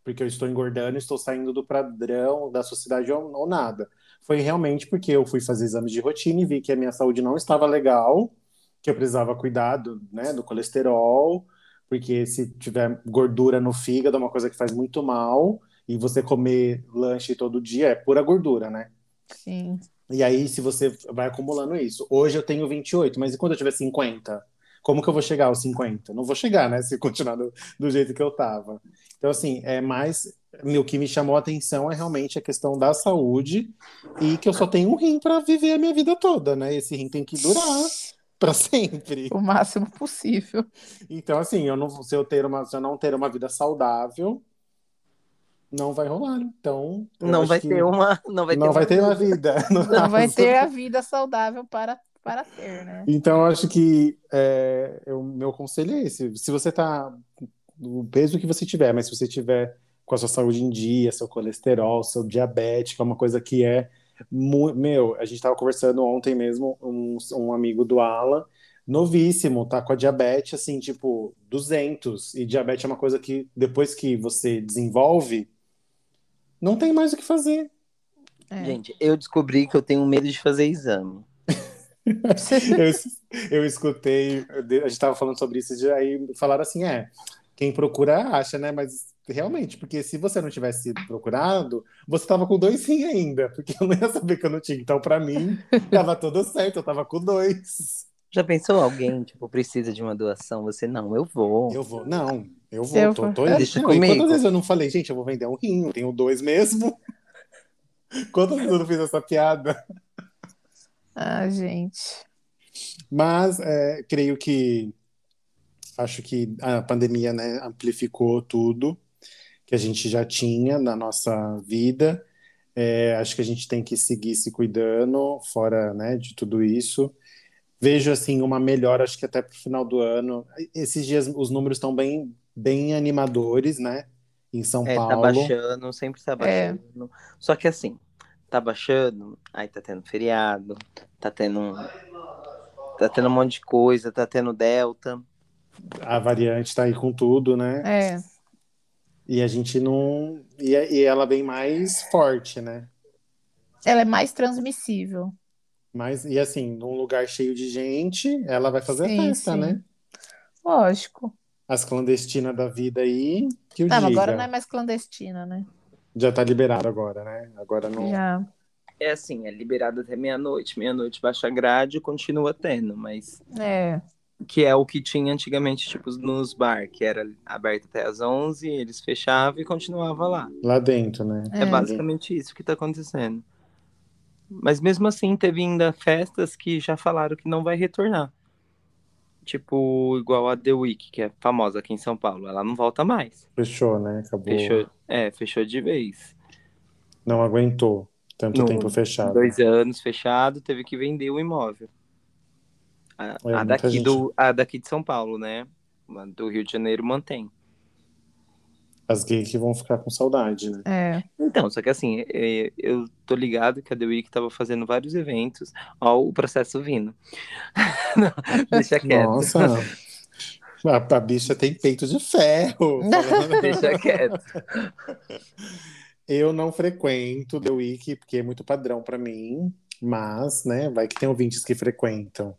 Porque eu estou engordando, estou saindo do padrão da sociedade ou, ou nada. Foi realmente porque eu fui fazer exames de rotina e vi que a minha saúde não estava legal, que eu precisava cuidar do, né, do colesterol, porque se tiver gordura no fígado é uma coisa que faz muito mal, e você comer lanche todo dia é pura gordura, né? Sim. E aí, se você vai acumulando isso. Hoje eu tenho 28, mas e quando eu tiver 50? Como que eu vou chegar aos 50? Não vou chegar, né? [laughs] Se continuar do, do jeito que eu tava. Então, assim, é mais. O que me chamou a atenção é realmente a questão da saúde e que eu só tenho um rim para viver a minha vida toda, né? Esse rim tem que durar para sempre. O máximo possível. Então, assim, eu não, se, eu ter uma, se eu não ter uma vida saudável, não vai rolar. Então, eu Não vai ter uma. Não vai ter não uma vai ter uma vida. Não [laughs] vai ter a vida saudável para, para ter, né? Então, eu acho que é, o meu conselho é esse. Se você tá o peso que você tiver, mas se você tiver com a sua saúde em dia, seu colesterol, seu diabetes, que é uma coisa que é meu, a gente estava conversando ontem mesmo, um, um amigo do Alan, novíssimo, tá com a diabetes assim, tipo 200, e diabetes é uma coisa que depois que você desenvolve, não tem mais o que fazer. É. Gente, eu descobri que eu tenho medo de fazer exame. Eu, [laughs] eu escutei, a gente tava falando sobre isso, e aí falaram assim, é, quem procura acha, né? Mas realmente, porque se você não tivesse sido procurado, você tava com dois sim ainda, porque eu não ia saber que eu não tinha. Então, pra mim, tava tudo certo, eu tava com dois. Já pensou alguém, tipo, precisa de uma doação? Você, não, eu vou. Eu vou, não, eu vou, Eu tô, vou. tô Deixa não, e comigo. quantas vezes eu não falei, gente, eu vou vender um rim, eu tenho dois mesmo? [laughs] Quantas vezes eu não fiz essa piada? Ah, gente. Mas é, creio que acho que a pandemia, né, amplificou tudo que a gente já tinha na nossa vida. É, acho que a gente tem que seguir se cuidando, fora, né, de tudo isso. Vejo assim uma melhora, acho que até para o final do ano. Esses dias os números estão bem, bem animadores, né? Em São É, tá Paulo. baixando, sempre tá É. baixando. Só que assim, tá baixando, aí tá tendo feriado, tá tendo. um- Tá tendo um monte de coisa, tá tendo Delta. A variante está aí com tudo, né? É. E a gente não. E, e ela vem mais forte, né? Ela é mais transmissível. Mas, e assim, num lugar cheio de gente, ela vai fazer Sim, festa, sim. né? Lógico. As clandestinas da vida aí, que o Não, mas diga. agora não é mais clandestina, né? Já tá liberado agora, né? Agora não. Já. É assim, é liberado até meia-noite. Meia-noite baixa grade e continua tendo, mas. É. Que é o que tinha antigamente, tipo, nos bar, que era aberto até às 11, eles fechavam e continuava lá. Lá dentro, né? É, É. basicamente isso que tá acontecendo. Mas mesmo assim, teve ainda festas que já falaram que não vai retornar. Tipo, igual a The Week, que é famosa aqui em São Paulo. Ela não volta mais. Fechou, né? Acabou. Fechou, é, fechou de vez. Não aguentou tanto tempo fechado. Dois anos fechado, teve que vender o imóvel. A, É, a daqui gente- do, a daqui de São Paulo, né? Do Rio de Janeiro mantém. As gays que vão ficar com saudade, né? É. Então, só que assim, é, eu tô ligado que a The Week tava fazendo vários eventos. Ó, o processo vindo. [laughs] Não, deixa quieto. Nossa. A, a bicha tem peito de ferro. [laughs] Deixa quieto. Eu não frequento The Week, porque é muito padrão pra mim. Mas, né, vai que tem ouvintes que frequentam.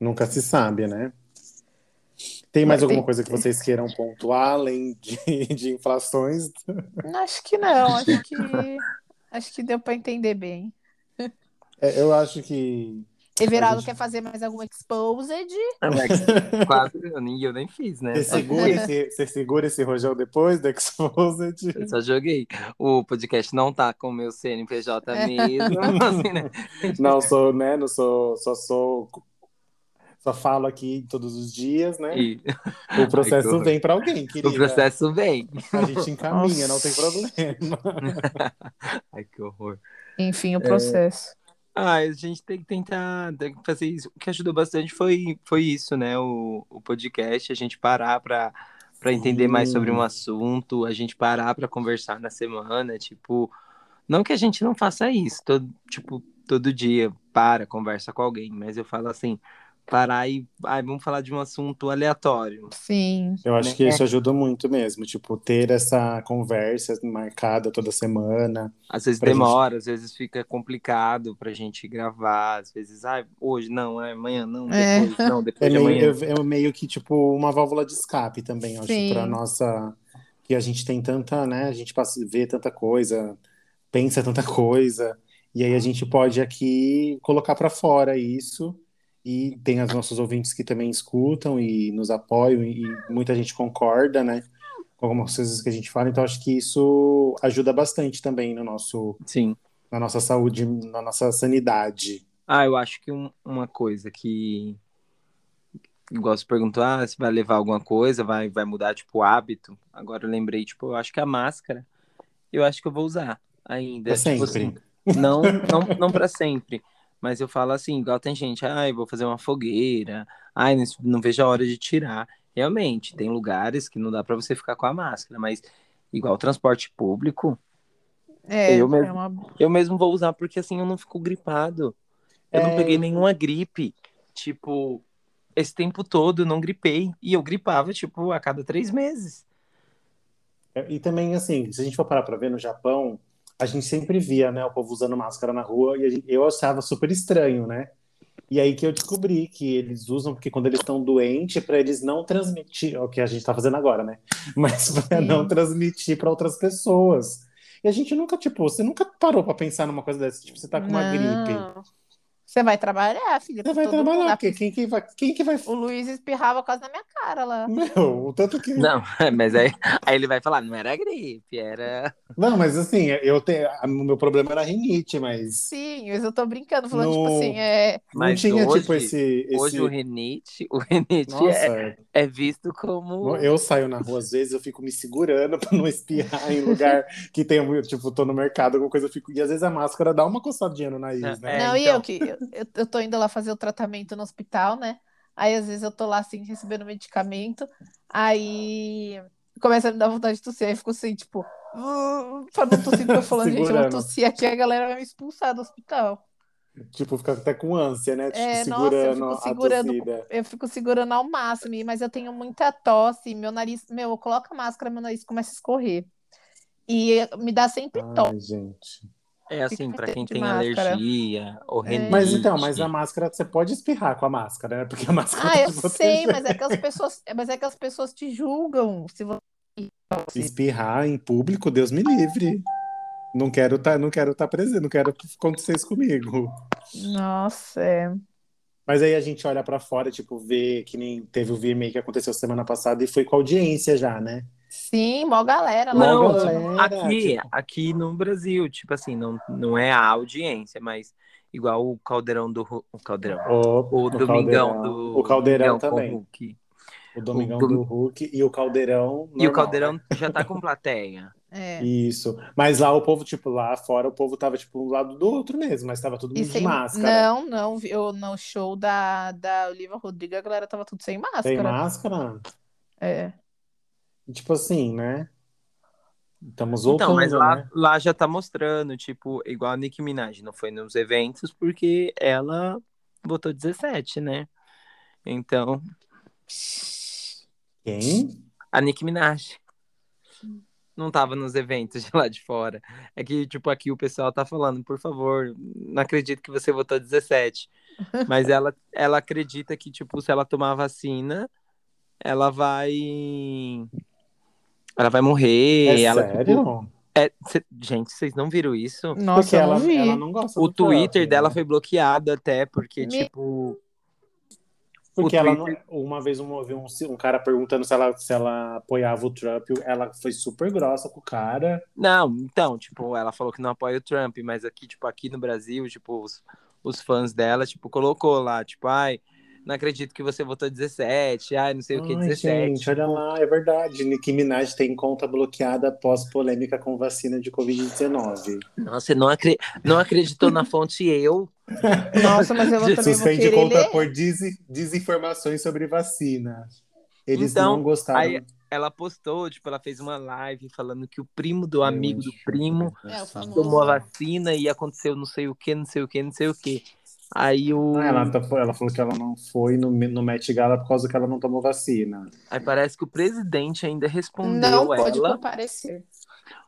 Nunca se sabe, né? Tem mais Mas alguma tem- coisa que vocês queiram pontuar, além de, [laughs] de inflações? Acho que não. Acho [laughs] que. Acho que deu pra entender bem. É, eu acho que. Everaldo gente- quer fazer mais algum exposed? Quase eu nem, eu nem fiz, né? Você segura esse, você segura esse rojão depois do Exposed? Eu só joguei. O podcast não tá com o meu CNPJ [laughs] mesmo. assim, né? Não sou, né? Não sou, só sou. Só falo aqui todos os dias, né? E [laughs] O processo horror. vem pra alguém, querida. o processo vem. A gente encaminha, não tem Nossa. problema. [laughs] Ai, que horror. Enfim, o processo. Ah, a gente tem que tentar tem que fazer isso. O que ajudou bastante foi, foi isso, né? O, o podcast, a gente parar pra, para entender mais sobre um assunto, a gente parar para conversar na semana, tipo, não que a gente não faça isso, todo, tipo, todo dia para, conversa com alguém, mas eu falo assim, parar e, ai, vamos falar de um assunto aleatório. Sim. Eu acho Né? que isso ajuda muito mesmo, tipo, ter essa conversa marcada toda semana. Às vezes Pra gente- demora, às vezes fica complicado pra gente gravar, às vezes, ai, hoje não, é amanhã não, É. depois não, [laughs] É depois de meio, amanhã. é, é meio que, tipo, uma válvula de escape também, eu acho, Sim. pra nossa... Que a gente tem tanta, né, a gente passa, vê tanta coisa, pensa tanta [laughs] coisa, e aí a gente pode aqui colocar pra fora isso, e tem os nossos ouvintes que também escutam e nos apoiam, e muita gente concorda, né, com algumas coisas que a gente fala, então acho que isso ajuda bastante também no nosso, Sim. na nossa saúde, na nossa sanidade. Ah, eu acho que um- uma coisa que. Igual você perguntou, ah, se vai levar alguma coisa, vai, vai mudar, tipo, o hábito. Agora eu lembrei, tipo, eu acho que a máscara, eu acho que eu vou usar ainda. Pra Tipo sempre. assim, não, não, não para sempre. Mas eu falo assim, igual tem gente, ai, vou fazer uma fogueira, ai, não, não vejo a hora de tirar. Realmente, tem lugares que não dá pra você ficar com a máscara, mas igual transporte público, É, Eu mesmo. é uma... eu mesmo vou usar porque assim eu não fico gripado. Eu não É. peguei nenhuma gripe. Tipo, esse tempo todo eu não gripei. E eu gripava, tipo, a cada três meses. E também, assim, se a gente for parar pra ver no Japão, a gente sempre via, né, o povo usando máscara na rua e gente- eu achava super estranho, né? E aí que eu descobri que eles usam porque quando eles estão doentes, para eles não transmitir, é o que a gente tá fazendo agora, né? [laughs] Mas para não transmitir para outras pessoas. E a gente nunca, tipo, você nunca parou pra pensar numa coisa dessa, tipo, você tá com uma gripe. Não. Você vai trabalhar, filha. Você com vai trabalhar, porque quem que vai, quem que vai, O Luiz espirrava quase na minha cara lá. meu, o tanto que Não, [laughs] mas aí, aí ele vai falar, não era gripe, era. [laughs] Não, mas assim, eu tenho, o meu problema era rinite, mas Sim, mas eu tô brincando, falando, No- tipo assim, é. não Mas tinha, hoje, tipo, esse, esse... hoje o rinite, o rinite Nossa, é, é visto como. eu saio na rua, às vezes eu fico me segurando [laughs] pra não espirrar em lugar que tenha, muito- tipo, tô no mercado, alguma coisa, eu fico... E às vezes a máscara dá uma coçadinha no nariz, É, né? não, e então. eu que eu, eu- tô indo lá fazer o tratamento no hospital, né? Aí às vezes eu tô lá assim, recebendo medicamento, aí começa a me dar vontade de tossir, aí eu fico assim, tipo, uh, pra não tossir, porque eu falando, gente, eu vou Segurando. tossir aqui, a galera vai me expulsar do hospital. Tipo, fica até com ânsia, né? Tipo, É, nossa, eu segurando fico segurando, eu fico segurando ao máximo, mas eu tenho muita tosse, meu nariz, meu, eu coloco a máscara, meu nariz começa a escorrer. E me dá sempre tosse. Ai, gente. É assim, pra quem tem máscara. alergia ou É. Mas então, mas a máscara, você pode espirrar com a máscara, né? Porque a máscara Ah, tá eu sei, mas é que as pessoas, mas é que as pessoas te julgam se você Espirrar em público, Deus me livre. Não quero tá, não quero estar presente, não quero que aconteça isso comigo. Nossa, é. Mas aí a gente olha pra fora, tipo, vê que nem teve o VMA que aconteceu semana passada e foi com audiência já, né? Sim, mó galera lá. Não, galera, aqui, tipo- aqui no Brasil, tipo assim, não, não é a audiência, mas igual o Caldeirão do o Caldeirão. O, O Domingão do O Caldeirão também. Hulk. O Domingão o Dom- do Hulk e o Caldeirão. E o normal, Caldeirão já tá com plateia. [laughs] É. Isso. Mas lá o povo, tipo, lá fora o povo tava, tipo, um lado do outro mesmo, mas tava todo mundo de sem... máscara. Não, não, eu no show da, da Olivia Rodrigo, a galera tava tudo sem máscara. máscara? É. Tipo assim, né? Estamos voltando, Então, mas lá, né? lá já tá mostrando, tipo, igual a Nicki Minaj, não foi nos eventos porque ela botou 17, né? Então, Quem? a Nicki Minaj não tava nos eventos [laughs] de lá de fora. É que, tipo, aqui o pessoal tá falando, por favor, não acredito que você votou 17. Mas ela, [laughs] ela acredita que, tipo, se ela tomar vacina, ela vai. Ela vai morrer. É ela, sério? tipo, é, cê- gente, vocês não viram isso? Nossa, Porque eu ela, não vi. ela não gosta O do Trump, Twitter dela né? foi bloqueado até, porque, Me- tipo. Porque o ela Twitter- não- uma vez eu ouvi um, um cara perguntando se ela, se ela apoiava o Trump, ela foi super grossa com o cara. Não, então, tipo, ela falou que não apoia o Trump, mas aqui, tipo, aqui no Brasil, tipo, os, os fãs dela, tipo, colocou lá, tipo, ai, não acredito que você votou 17, ai, não sei o que, Ai, 17. gente, olha lá, é verdade. Nicki Minaj tem conta bloqueada após polêmica com vacina de Covid-19. Nossa, você não, acre... não acreditou na fonte eu? [laughs] Nossa, mas eu vou, também vou Suspende querer conta ler. por des- desinformações sobre vacina. Eles Então, não gostaram. aí- ela postou, tipo, ela fez uma live falando que o primo do amigo do primo É, tomou a vacina e aconteceu não sei o que, não sei o que, não sei o que. Aí o. Ah, ela, tá- ela falou que ela não foi no, no Met Gala por causa que ela não tomou vacina. Aí parece que o presidente ainda respondeu Não pode ela. comparecer.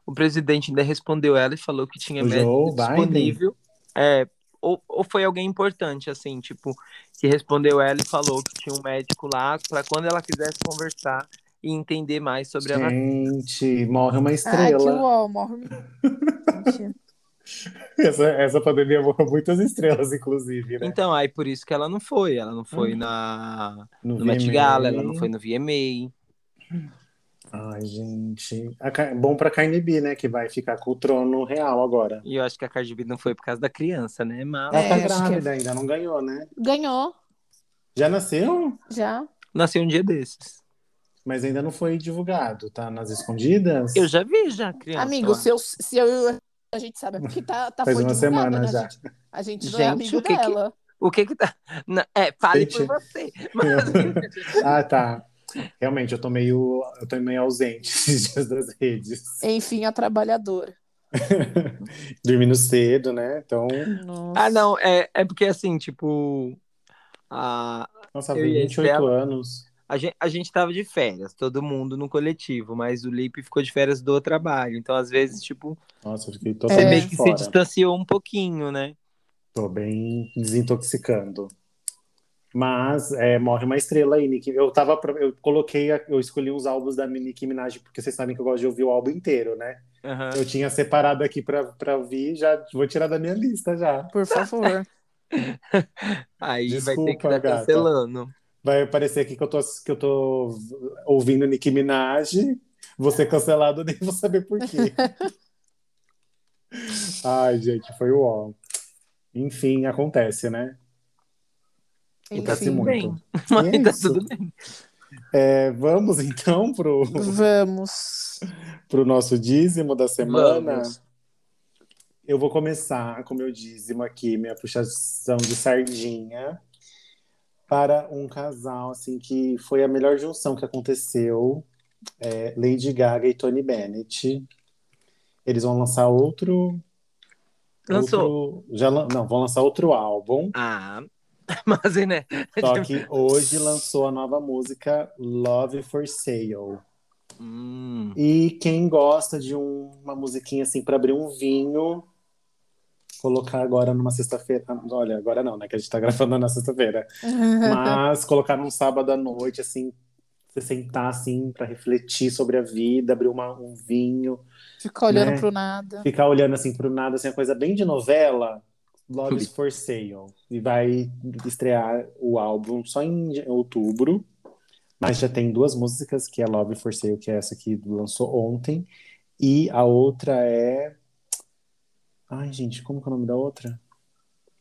O presidente ainda respondeu ela e falou que tinha médico disponível. É, ou, ou foi alguém importante, assim, tipo, que respondeu ela e falou que tinha um médico lá para quando ela quisesse conversar e entender mais sobre a vacina. Gente, morre uma Ai, que estrela. uó, morre. Gente, [laughs] [laughs] Essa, essa pandemia morreu muitas estrelas, inclusive, né? Então, aí por isso que ela não foi. Ela não Uhum. foi na, No no Met. Gala, ela não foi no VMA. Ai, gente. A Bom pra Carne B, né? Que vai ficar com o trono real agora. E eu acho que a Cardi B não foi por causa da criança, né? Mas Ela É, tá que- grávida ainda, não ganhou, né? Ganhou, Já nasceu, já. nasceu um dia desses. mas ainda não foi divulgado. Tá nas escondidas? Eu já vi já criança. Amigo, lá. se eu, se eu. A gente sabe porque tá, tá Faz foi uma semana né? já. A gente, a gente não é Gente, amigo o que que- dela. O que que tá. Na- É, fale Gente. por você. Mas... [laughs] Ah, tá. Realmente, eu tô meio, eu tô meio ausente [laughs] esses dias das redes. Enfim, a trabalhadora. [laughs] Dormindo cedo, né? Então, Nossa. Ah, não, é, é porque assim, tipo. A, nossa, Eu e a 28 Estela- anos. A, gente, a gente tava de férias, todo mundo no coletivo, mas o Lipe ficou de férias do trabalho. Então, às vezes, tipo, Nossa, eu fiquei você totalmente meio que se distanciou um pouquinho, né? Tô bem desintoxicando. Mas é, morre uma estrela aí, Nicki. Eu tava, eu coloquei, eu escolhi os álbuns da Nicki Minaj porque vocês sabem que eu gosto de ouvir o álbum inteiro, né? Aham. Eu tinha separado aqui pra, pra ouvir, já vou tirar da minha lista já. Por favor. [laughs] Aí vai ter que Desculpa, estar gata. cancelando. Vai aparecer aqui que eu tô, que eu tô ouvindo Nicki Minaj, vou ser cancelado, nem vou saber por quê. [laughs] Ai, gente, foi o ó. Enfim, acontece, né? Acontece Enfim, muito. bem. Mas é [laughs] tá isso. tudo bem. É, vamos então pro, Vamos. [laughs] pro nosso dízimo da semana. Vamos. Eu vou começar com meu dízimo aqui, minha puxação de sardinha para um casal assim que foi a melhor junção que aconteceu, é, Lady Gaga e Tony Bennett. Eles vão lançar outro, Lançou. outro- já não, vão lançar outro álbum. Ah, [laughs] mas né? Só que hoje lançou a nova música Love for Sale. Hum, E quem gosta de um- uma musiquinha assim para abrir um vinho, colocar agora numa sexta-feira. Olha, agora não, né? Que a gente tá gravando na sexta-feira. [laughs] Mas colocar num sábado à noite, assim, você sentar assim para refletir sobre a vida, abrir uma- um vinho, Fica olhando Né? pro nada. ficar olhando assim pro nada, assim, uma coisa bem de novela. Love is for Sale. E vai estrear o álbum só em outubro. Mas já tem duas músicas, que é Love for Sale, que é essa que lançou ontem. E a outra é. Ai, gente, como que é o nome da outra?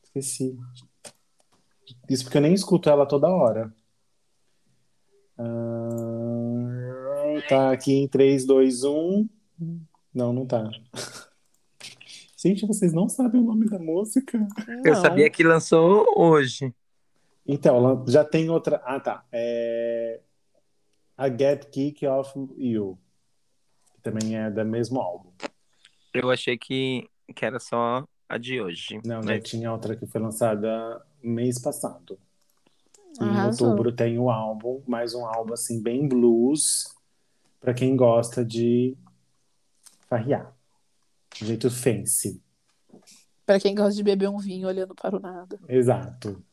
Esqueci. Isso porque eu nem escuto ela toda hora. Ah, tá aqui em 3, 2, 1. Não, não tá. [laughs] Gente, vocês não sabem o nome da música? eu Não. sabia que lançou hoje. Então, já tem outra. Ah, tá. É... A Get Kick Off You. Que também é do mesmo álbum. Eu achei que, que era só a de hoje. Não, Mas- tinha outra que foi lançada mês passado. E em outubro tem o álbum, mais um álbum assim, bem blues, pra quem gosta de farrear. De jeito fancy. Pra quem gosta de beber um vinho olhando para o nada. Exato.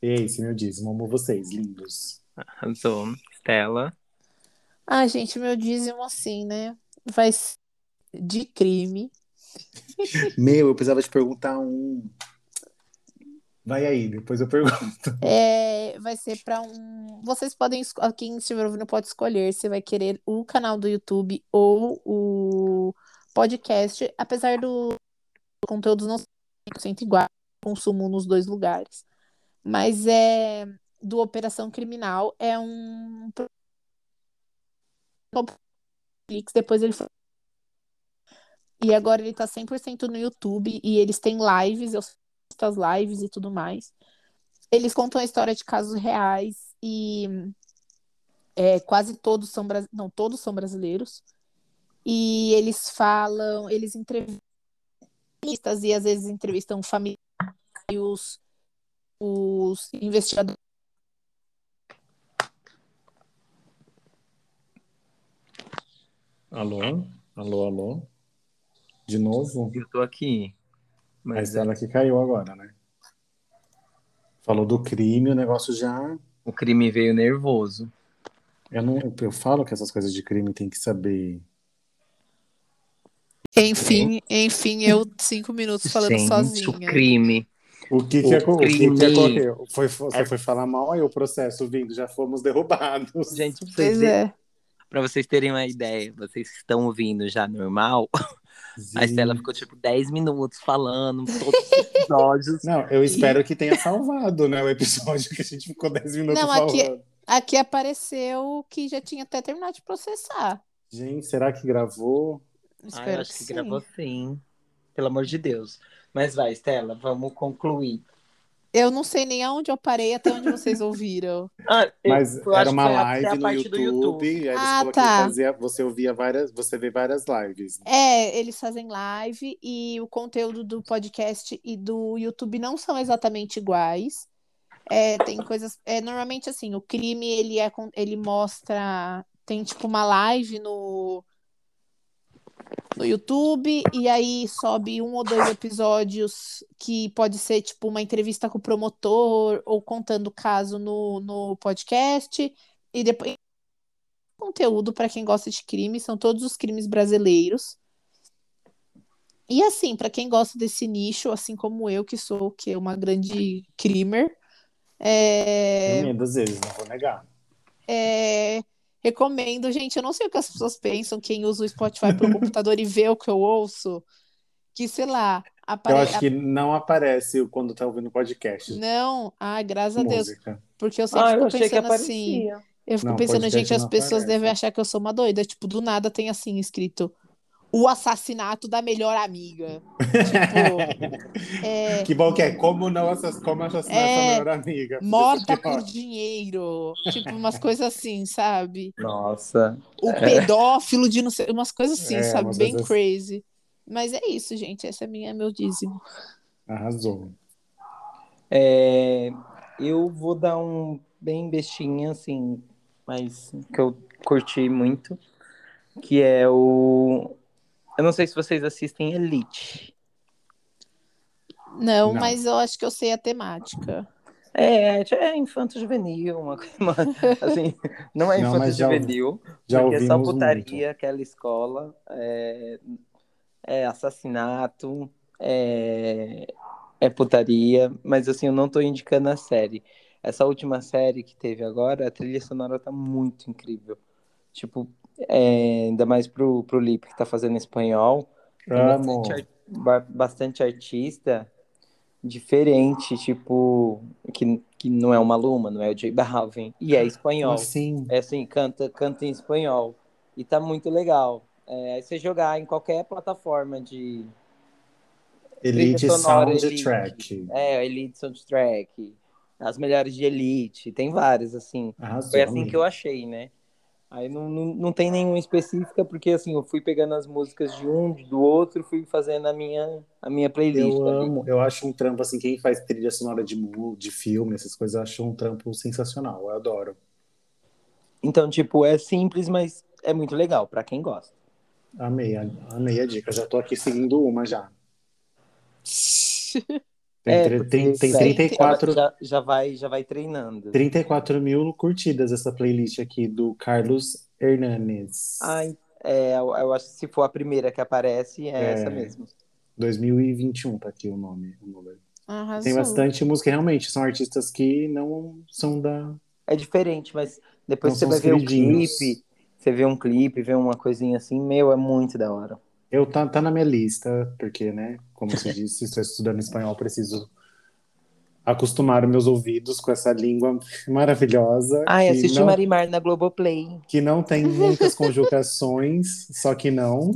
E é esse meu dízimo. Amo vocês, lindos. Arrasou. Stella. Ah, gente, meu dízimo assim, né? Vai ser de crime. Meu, eu precisava te perguntar um. Vai aí, depois eu pergunto. É, vai ser para um. Vocês podem. Quem estiver ouvindo pode escolher se vai querer o canal do YouTube ou o podcast. Apesar do conteúdos não serem 100% iguais, consumo nos dois lugares. Mas é do Operação Criminal. É um. Depois ele foi. E agora ele tá 100% no YouTube e eles têm lives, eu as lives e tudo mais. Eles contam a história de casos reais e É, quase todos são não, todos são brasileiros. E eles falam, eles entrevistam e às vezes entrevistam famílias e os, os investigadores. Alô? Alô, alô? De novo? Eu tô aqui. Mas Mas é, ela que caiu agora, né? Falou do crime, o negócio já. o crime veio nervoso. Eu, não, eu falo que essas coisas de crime tem que saber. Enfim, enfim, eu cinco minutos falando Gente, o sozinha. crime. O que que, O é, o que, que crime. Foi, você foi falar mal aí o processo vindo, já fomos derrubados. Gente, pra vocês, é. pra vocês terem uma ideia, vocês estão ouvindo já normal, [laughs] a Estela ficou tipo 10 minutos falando todos os episódios. Não, eu espero que tenha salvado, né? O episódio que a gente ficou 10 minutos Não, aqui- falando. Aqui apareceu que já tinha até terminado de processar. Gente, será que gravou? Espero eu acho que que sim. gravou sim. Pelo amor de Deus. Mas vai, Estela, vamos concluir. Eu não sei nem aonde eu parei até onde vocês ouviram. [laughs] Ah, Mas eu acho era que uma live no parte do YouTube, aí você Ah, tá. fazia, você ouvia várias, você vê várias lives. É, eles fazem live e o conteúdo do podcast e do YouTube não são exatamente iguais. É, tem coisas. É, normalmente, assim, o crime ele é ele mostra. Tem tipo uma live no, no YouTube, e aí sobe um ou dois episódios que pode ser tipo uma entrevista com o promotor ou contando o caso no, no podcast. E depois conteúdo para quem gosta de crime, são todos os crimes brasileiros. E assim, para quem gosta desse nicho, assim como eu, que sou o quê? uma grande crimer, é, às vezes, não vou negar. é, recomendo, gente. Eu não sei o que as pessoas pensam, quem usa o Spotify para o computador e vê o que eu ouço, que sei lá, Eu apare... acho que não aparece quando tá ouvindo podcast. Não, ai, graças a Deus, música. porque eu sempre Ah, eu fico achei que pensando assim. Eu fico Não, pensando, gente, as pessoas aparece. devem achar que eu sou uma doida. Tipo, do nada tem assim escrito o assassinato da melhor amiga. tipo, [laughs] é, Que bom que é como não assass... como assassinar É, melhor amiga. morta é por dinheiro. Tipo, umas coisas assim, sabe? Nossa. O pedófilo de não sei, umas coisas assim, É, sabe? Bem coisas- crazy. Mas é isso, gente. Essa é minha, meu dízimo. Arrasou. É, eu vou dar um bem bestinha, assim, mas que eu curti muito, que é o. Eu não sei se vocês assistem Elite. Não, Não. mas eu acho que eu sei a temática. É, é infanto juvenil, uma coisa, uma- [laughs] assim, não é Não, infanto mas já ouvi- juvenil, Já porque é só putaria, muito. aquela escola, é, é assassinato, é, é putaria, mas assim, eu não tô indicando a série. Essa última série que teve agora, a trilha sonora tá muito incrível. Tipo, é, ainda mais pro, pro Lipe que tá fazendo espanhol, Amo. bastante, ar- ba- bastante artista diferente, tipo, que, que não é uma Luma, não é o J Balvin, e é espanhol. Assim, É assim, canta, canta em espanhol. E tá muito legal. É, aí você jogar em qualquer plataforma de. Elite sonora, Soundtrack. É, Elite Soundtrack. As melhores de Elite. Tem várias, assim. Arrasou, Foi assim amiga. que eu achei, né? Aí não, não, não tem nenhuma específica, porque assim, eu fui pegando as músicas de um, do outro, fui fazendo a minha, a minha playlist. Eu ali. amo, eu acho um trampo assim, quem faz trilha sonora de, de filme, essas coisas, eu acho um trampo sensacional, eu adoro. Então, tipo, é simples, mas é muito legal, pra quem gosta. Amei, a- amei a dica, já tô aqui seguindo uma já. [laughs] Tem, É, tre- porque tem, tem daí 34, Já, já, vai, já vai treinando. 34 mil curtidas essa playlist aqui do Carlos Hernanes. Ai, é, eu, eu acho que se for a primeira que aparece, é, É. essa mesmo. 2021 tá aqui o nome. O número. Arrasou. Tem bastante música, realmente, são artistas que não são da. É diferente, mas depois Não você vai ver o queridinhos. clipe, você vê um clipe, vê uma coisinha assim, meu, é muito da hora. Eu tá, tá na minha lista, porque, né, como você [laughs] disse, estou estudando espanhol, preciso acostumar meus ouvidos com essa língua maravilhosa. Ai, assisti não, Marimar na Globoplay. que não tem muitas conjugações, só que não.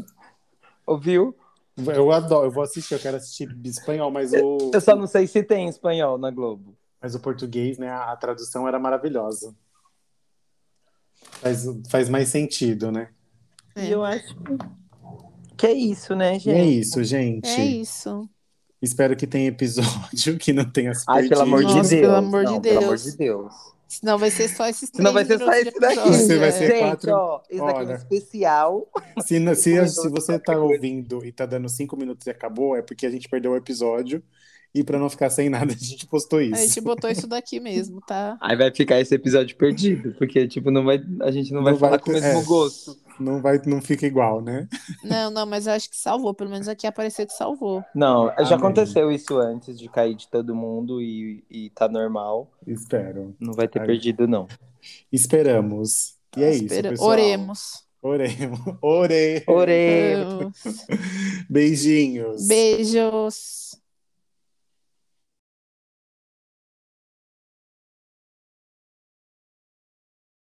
Ouviu? Eu adoro, eu vou assistir, eu quero assistir espanhol, mas o, [laughs] Eu só não sei se tem em espanhol na Globo. mas o português, né, a, a tradução era maravilhosa. Faz, faz mais sentido, né? É. eu acho que é isso, né, E gente? é isso, gente. É isso. Espero que tenha episódio que não tenha se Ai, pelo amor de Nossa, Deus. pelo amor de não, Pelo amor Deus. de Deus. Senão vai ser só esses Senão vai ser só esse daqui. Você vai é. ser Gente, quatro ó, esse daqui é um especial. Se, se, [laughs] se você tá ouvindo e tá dando cinco minutos e acabou, é porque a gente perdeu o episódio. E pra não ficar sem nada, [laughs] a gente postou isso. A gente botou isso [laughs] daqui mesmo, tá? Aí vai ficar esse episódio perdido, porque, tipo, não vai, a gente não vai Não vai falar com o ter- mesmo é. gosto. Não, vai, não fica igual, né? Não, não, mas eu acho que salvou. Pelo menos aqui apareceu que salvou. Não, já Amém. aconteceu isso antes de cair de todo mundo e, e tá normal. Espero. Não vai ter Ai. perdido, não. Esperamos. E é isso, Espera- pessoal. Oremos. Oremos. [laughs] Ore. Oremos. Beijinhos. Beijos.